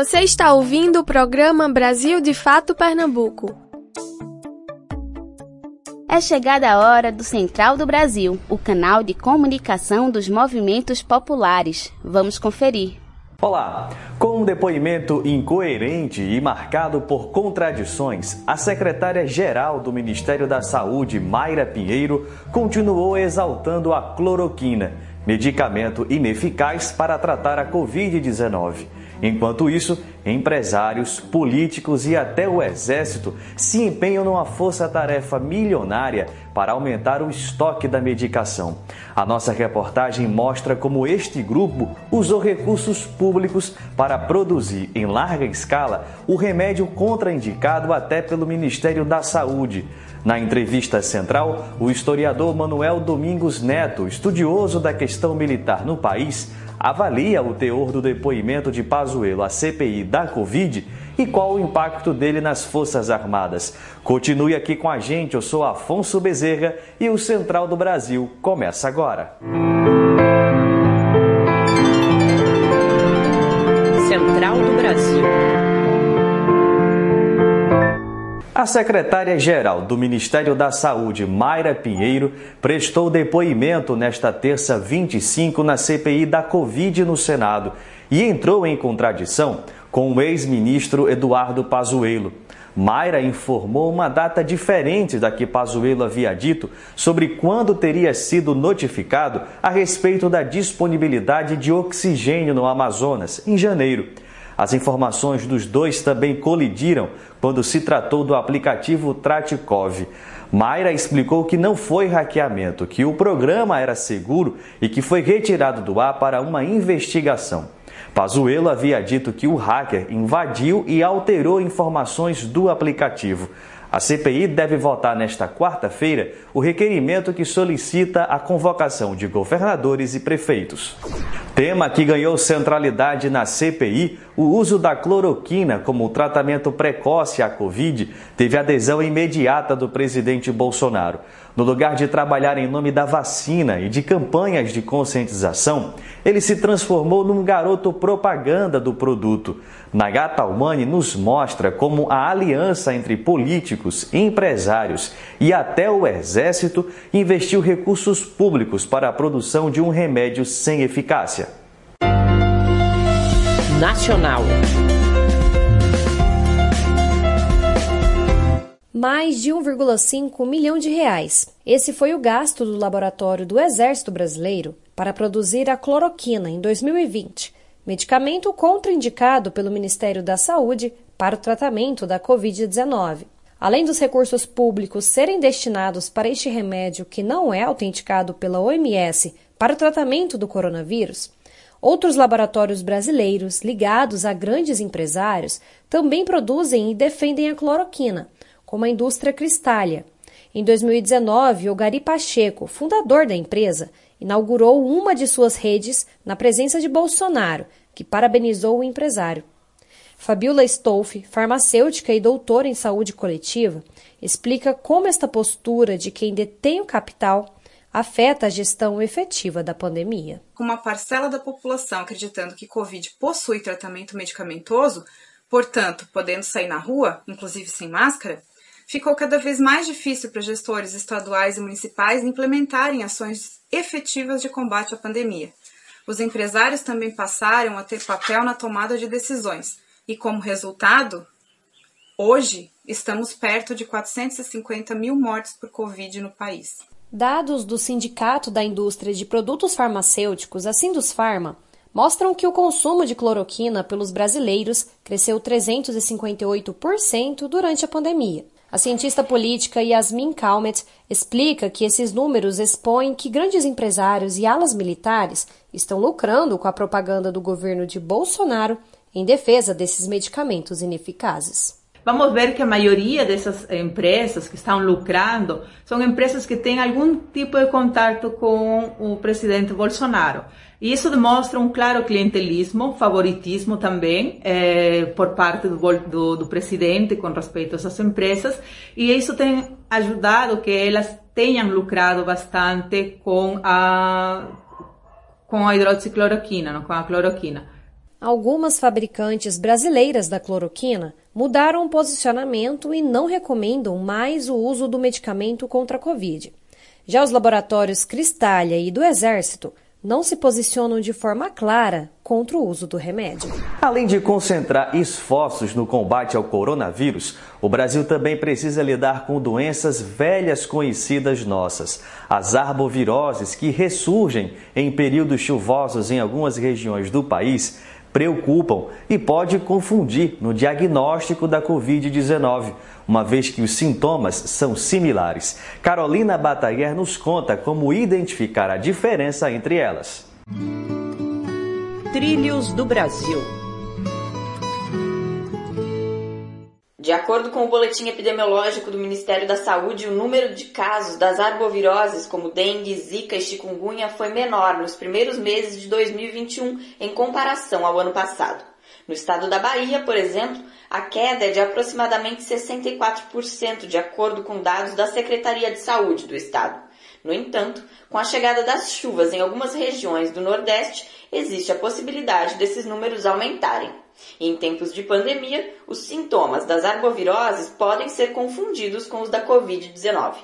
Você está ouvindo o programa Brasil de Fato Pernambuco. É chegada a hora do Central do Brasil, o canal de comunicação dos movimentos populares. Vamos conferir. Olá! Com um depoimento incoerente e marcado por contradições, a secretária-geral do Ministério da Saúde, Mayra Pinheiro, continuou exaltando a cloroquina, medicamento ineficaz para tratar a Covid-19. Enquanto isso, empresários, políticos e até o exército se empenham numa força-tarefa milionária para aumentar o estoque da medicação. A nossa reportagem mostra como este grupo usou recursos públicos para produzir em larga escala o remédio contraindicado até pelo Ministério da Saúde. Na entrevista central, o historiador Manuel Domingos Neto, estudioso da questão militar no país, avalia o teor do depoimento de Pazuello à CPI da Covid e qual o impacto dele nas Forças Armadas. Continue aqui com a gente, eu sou Afonso Bezerra e o Central do Brasil começa agora. Central do Brasil. A secretária-geral do Ministério da Saúde, Mayra Pinheiro, prestou depoimento nesta terça 25 na CPI da Covid no Senado e entrou em contradição com o ex-ministro Eduardo Pazuello. Mayra informou uma data diferente da que Pazuello havia dito sobre quando teria sido notificado a respeito da disponibilidade de oxigênio no Amazonas, em janeiro. As informações dos dois também colidiram quando se tratou do aplicativo Tratikov. Mayra explicou que não foi hackeamento, que o programa era seguro e que foi retirado do ar para uma investigação. Pazuello havia dito que o hacker invadiu e alterou informações do aplicativo. A CPI deve votar nesta quarta-feira o requerimento que solicita a convocação de governadores e prefeitos. Tema que ganhou centralidade na CPI, o uso da cloroquina como tratamento precoce à Covid teve adesão imediata do presidente Bolsonaro. No lugar de trabalhar em nome da vacina e de campanhas de conscientização, ele se transformou num garoto propaganda do produto. Nagata Almani nos mostra como a aliança entre políticos, empresários e até o exército investiu recursos públicos para a produção de um remédio sem eficácia. Nacional. Mais de 1,5 milhão de reais. Esse foi o gasto do Laboratório do Exército Brasileiro para produzir a cloroquina em 2020, medicamento contraindicado pelo Ministério da Saúde para o tratamento da Covid-19. Além dos recursos públicos serem destinados para este remédio que não é autenticado pela OMS para o tratamento do coronavírus, outros laboratórios brasileiros ligados a grandes empresários também produzem e defendem a cloroquina como a indústria Cristália. Em 2019, o Gari Pacheco, fundador da empresa, inaugurou uma de suas redes na presença de Bolsonaro, que parabenizou o empresário. Fabiola Stolf, farmacêutica e doutora em saúde coletiva, explica como esta postura de quem detém o capital afeta a gestão efetiva da pandemia. Com uma parcela da população acreditando que Covid possui tratamento medicamentoso, portanto, podendo sair na rua, inclusive sem máscara, ficou cada vez mais difícil para gestores estaduais e municipais implementarem ações efetivas de combate à pandemia. Os empresários também passaram a ter papel na tomada de decisões e, como resultado, hoje estamos perto de 450 mil mortes por Covid no país. Dados do Sindicato da Indústria de Produtos Farmacêuticos, a Sindusfarma, mostram que o consumo de cloroquina pelos brasileiros cresceu 358% durante a pandemia. A cientista política Yasmin Calmet explica que esses números expõem que grandes empresários e alas militares estão lucrando com a propaganda do governo de Bolsonaro em defesa desses medicamentos ineficazes. Vamos ver que a maioria dessas empresas que estão lucrando são empresas que têm algum tipo de contato com o presidente Bolsonaro. E isso demonstra um claro clientelismo, favoritismo também eh, por parte do, do, do, presidente com respeito a essas empresas, e isso tem ajudado que elas tenham lucrado bastante com a, com a hidroxicloroquina, não? com a cloroquina. Algumas fabricantes brasileiras da cloroquina mudaram o posicionamento e não recomendam mais o uso do medicamento contra a Covid. Já os laboratórios Cristália e do Exército não se posicionam de forma clara contra o uso do remédio. Além de concentrar esforços no combate ao coronavírus, o Brasil também precisa lidar com doenças velhas conhecidas nossas, as arboviroses que ressurgem em períodos chuvosos em algumas regiões do país preocupam e pode confundir no diagnóstico da Covid-19, uma vez que os sintomas são similares. Carolina Bataguer nos conta como identificar a diferença entre elas. Trilhos do Brasil De acordo com o boletim epidemiológico do Ministério da Saúde, o número de casos das arboviroses como dengue, zika e chikungunya foi menor nos primeiros meses de 2021 em comparação ao ano passado. No estado da Bahia, por exemplo, a queda é de aproximadamente 64%, de acordo com dados da Secretaria de Saúde do estado. No entanto, com a chegada das chuvas em algumas regiões do Nordeste, existe a possibilidade desses números aumentarem. Em tempos de pandemia, os sintomas das arboviroses podem ser confundidos com os da Covid-19.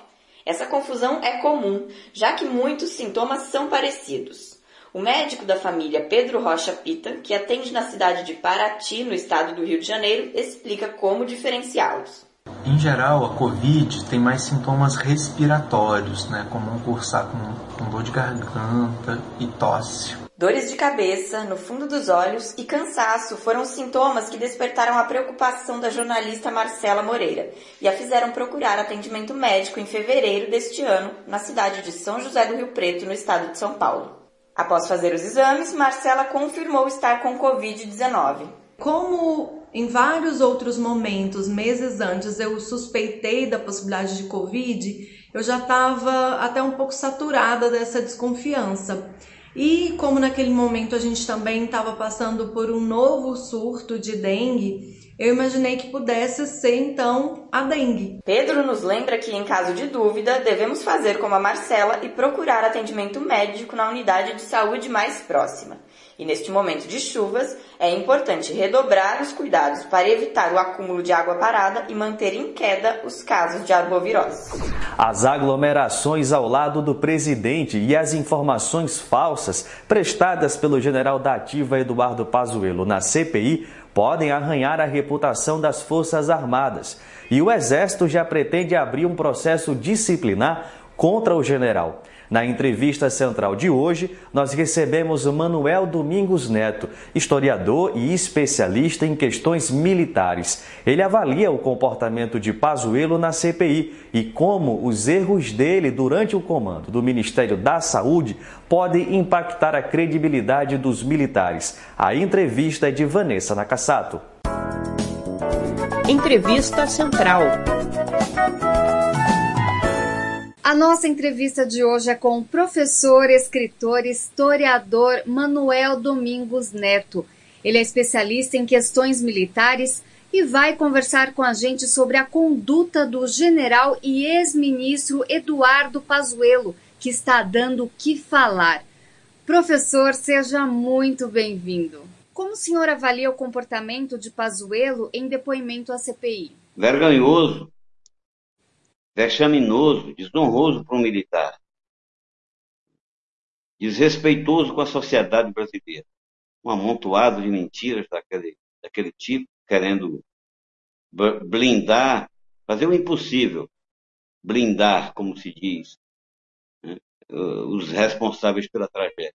Essa confusão é comum, já que muitos sintomas são parecidos. O médico da família Pedro Rocha Pita, que atende na cidade de Paraty, no estado do Rio de Janeiro, explica como diferenciá-los. Em geral, a COVID tem mais sintomas respiratórios, né, como um cursar com, com dor de garganta e tosse. Dores de cabeça, no fundo dos olhos e cansaço foram os sintomas que despertaram a preocupação da jornalista Marcela Moreira e a fizeram procurar atendimento médico em fevereiro deste ano, na cidade de São José do Rio Preto, no estado de São Paulo. Após fazer os exames, Marcela confirmou estar com Covid-19. Como em vários outros momentos, meses antes, eu suspeitei da possibilidade de Covid, eu já estava até um pouco saturada dessa desconfiança. E como naquele momento a gente também estava passando por um novo surto de dengue, eu imaginei que pudesse ser então a dengue. Pedro nos lembra que, em caso de dúvida, devemos fazer como a Marcela e procurar atendimento médico na unidade de saúde mais próxima. E neste momento de chuvas, é importante redobrar os cuidados para evitar o acúmulo de água parada e manter em queda os casos de arbovirose. As aglomerações ao lado do presidente e as informações falsas prestadas pelo general da Ativa Eduardo Pazuello na CPI podem arranhar a reputação das Forças Armadas. E o Exército já pretende abrir um processo disciplinar contra o general. Na entrevista central de hoje, nós recebemos Manuel Domingos Neto, historiador e especialista em questões militares. Ele avalia o comportamento de Pazuello na CPI e como os erros dele durante o comando do Ministério da Saúde podem impactar a credibilidade dos militares. A entrevista é de Vanessa Nakassato. Entrevista Central. A nossa entrevista de hoje é com o professor, escritor historiador Manuel Domingos Neto. Ele é especialista em questões militares e vai conversar com a gente sobre a conduta do general e ex-ministro Eduardo Pazuello, que está dando o que falar. Professor, seja muito bem-vindo. Como o senhor avalia o comportamento de Pazuello em depoimento à CPI? Vergonhoso vexaminoso, desonroso para um militar, desrespeitoso com a sociedade brasileira. Um amontoado de mentiras daquele, daquele tipo, querendo blindar, fazer o impossível, blindar, como se diz, né, os responsáveis pela tragédia.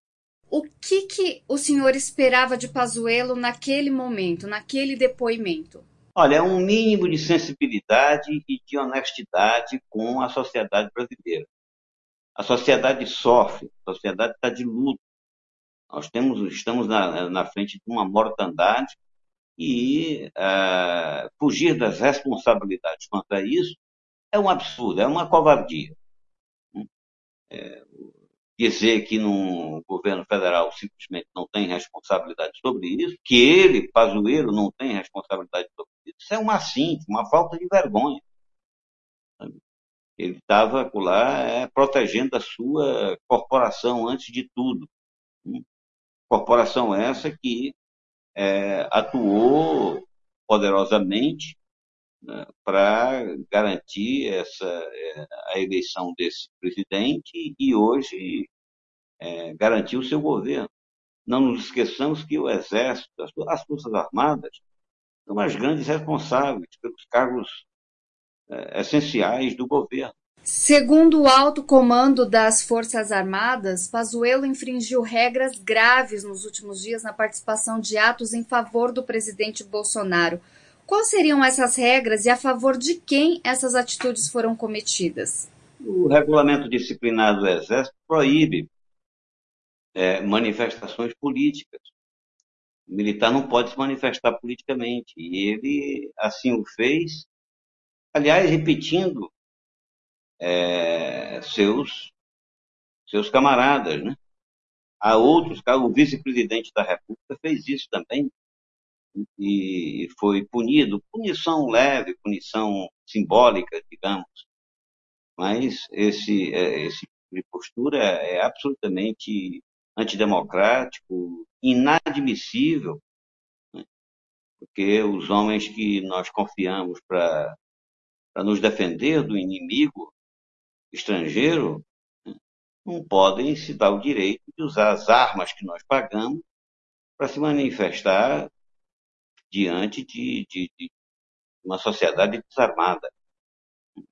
O que, que o senhor esperava de Pazuello naquele momento, naquele depoimento? Olha, é um mínimo de sensibilidade e de honestidade com a sociedade brasileira. A sociedade sofre, a sociedade está de luto. Nós temos, estamos na, na frente de uma mortandade e uh, fugir das responsabilidades quanto a isso é um absurdo, é uma covardia. É, dizer que no governo federal simplesmente não tem responsabilidade sobre isso, que ele, Pazuello, não tem responsabilidade sobre isso, é uma síntese, uma falta de vergonha. Ele estava lá é, protegendo a sua corporação antes de tudo. Corporação essa que é, atuou poderosamente né, para garantir essa, é, a eleição desse presidente e hoje é, garantir o seu governo. Não nos esqueçamos que o Exército, as Forças Armadas, são as grandes responsáveis pelos cargos é, essenciais do governo. Segundo o alto comando das Forças Armadas, Pazuello infringiu regras graves nos últimos dias na participação de atos em favor do presidente Bolsonaro. Quais seriam essas regras e a favor de quem essas atitudes foram cometidas? O regulamento disciplinar do Exército proíbe é, manifestações políticas. O militar não pode se manifestar politicamente. E ele assim o fez, aliás, repetindo é, seus, seus camaradas. Né? Há outros, o vice-presidente da República fez isso também e foi punido, punição leve, punição simbólica, digamos. Mas esse, é, esse tipo de postura é absolutamente antidemocrático, inadmissível, né? porque os homens que nós confiamos para nos defender do inimigo estrangeiro né? não podem se dar o direito de usar as armas que nós pagamos para se manifestar diante de, de, de, uma sociedade desarmada.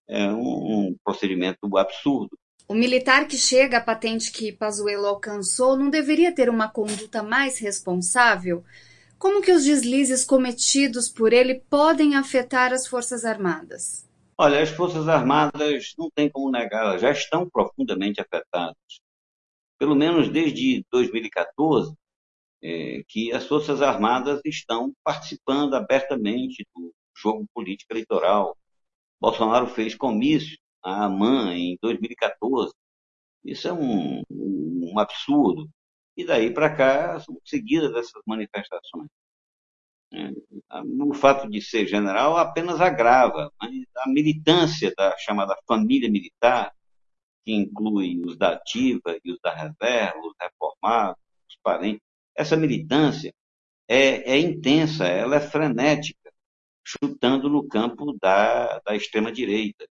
É um, um procedimento absurdo. O militar que chega à patente que Pazuello alcançou não deveria ter uma conduta mais responsável? Como que os deslizes cometidos por ele podem afetar as Forças Armadas? Olha, as Forças Armadas não tem como negar, elas já estão profundamente afetadas. Pelo menos desde 2014, é, que as Forças Armadas estão participando abertamente do jogo político eleitoral. Bolsonaro fez comício a AMAN em 2014. Isso é um, um absurdo. E daí para cá são seguidas essas manifestações. É, o fato de ser general apenas agrava, a militância da chamada família militar, que inclui os da ativa e os da reserva, os reformados, os parentes, essa militância é, é intensa, ela é frenética, chutando no campo da, da extrema-direita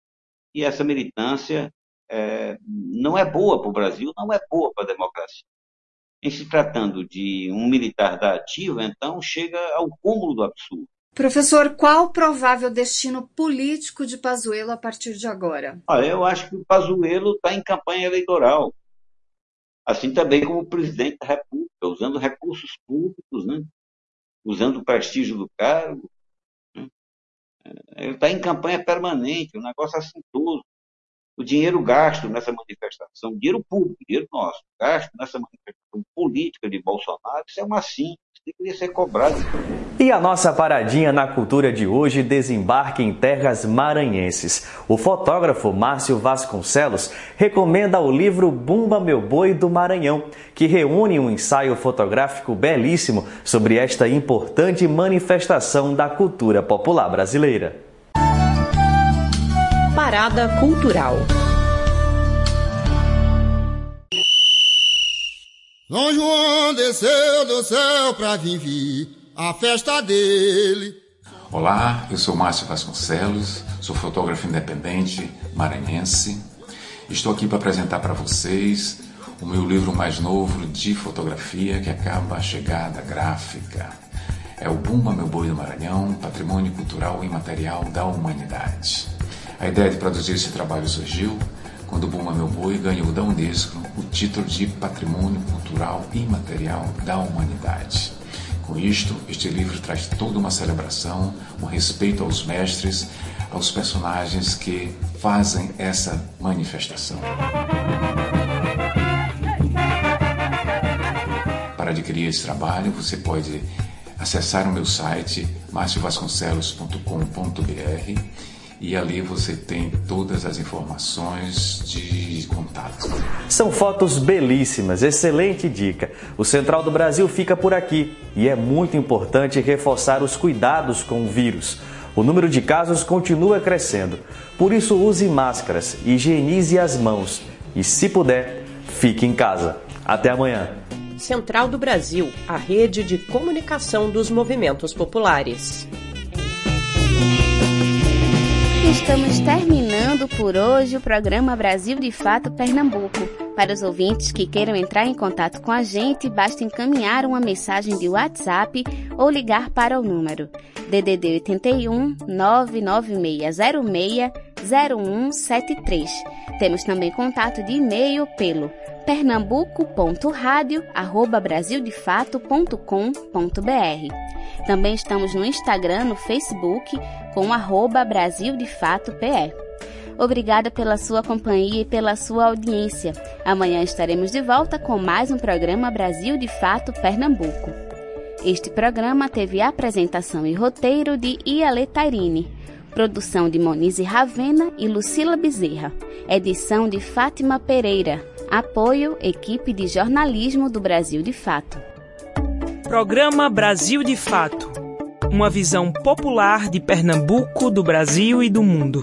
e essa militância é, não é boa para o Brasil, não é boa para a democracia. Em se tratando de um militar da ativa, então chega ao cúmulo do absurdo. Professor, qual o provável destino político de Pazuello a partir de agora? Olha, eu acho que o Pazuello está em campanha eleitoral. Assim também como o presidente da República, usando recursos públicos, né? usando o prestígio do cargo, ele está em campanha permanente, um negócio assintoso. O dinheiro gasto nessa manifestação, dinheiro público, dinheiro nosso, gasto nessa manifestação política de Bolsonaro, isso é uma sim, deveria ser cobrado. E a nossa paradinha na cultura de hoje desembarca em terras maranhenses. O fotógrafo Márcio Vasconcelos recomenda o livro Bumba Meu Boi do Maranhão, que reúne um ensaio fotográfico belíssimo sobre esta importante manifestação da cultura popular brasileira. Parada Cultural São João desceu do céu para vir a festa dele. Olá, eu sou Márcio Vasconcelos, sou fotógrafo independente maranhense. Estou aqui para apresentar para vocês o meu livro mais novo de fotografia que acaba a chegada gráfica. É o Bumba Meu Boi do Maranhão, Patrimônio Cultural e Imaterial da Humanidade. A ideia de produzir esse trabalho surgiu quando Bumba Meu Boi ganhou da Unesco o título de Patrimônio Cultural Imaterial da Humanidade. Com isto, este livro traz toda uma celebração, um respeito aos mestres, aos personagens que fazem essa manifestação. Para adquirir esse trabalho, você pode acessar o meu site marciovasconcelos.com.br e ali você tem todas as informações de contato. São fotos belíssimas, excelente dica. O Central do Brasil fica por aqui e é muito importante reforçar os cuidados com o vírus. O número de casos continua crescendo, por isso use máscaras, higienize as mãos e, se puder, fique em casa. Até amanhã. Central do Brasil, a rede de comunicação dos movimentos populares. Estamos terminando por hoje o programa Brasil de Fato Pernambuco. Para os ouvintes que queiram entrar em contato com a gente, basta encaminhar uma mensagem de WhatsApp ou ligar para o número DDD 81 99606 0173. Temos também contato de e-mail pelo pernambuco.radio@brasildefato.com.br. Também estamos no Instagram, no Facebook com arroba. Obrigada pela sua companhia e pela sua audiência. Amanhã estaremos de volta com mais um programa Brasil de Fato Pernambuco. Este programa teve apresentação e roteiro de Iale Tairine, produção de Monize Ravena e Lucila Bezerra, edição de Fátima Pereira, apoio equipe de jornalismo do Brasil de Fato. Programa Brasil de Fato uma visão popular de Pernambuco, do Brasil e do mundo.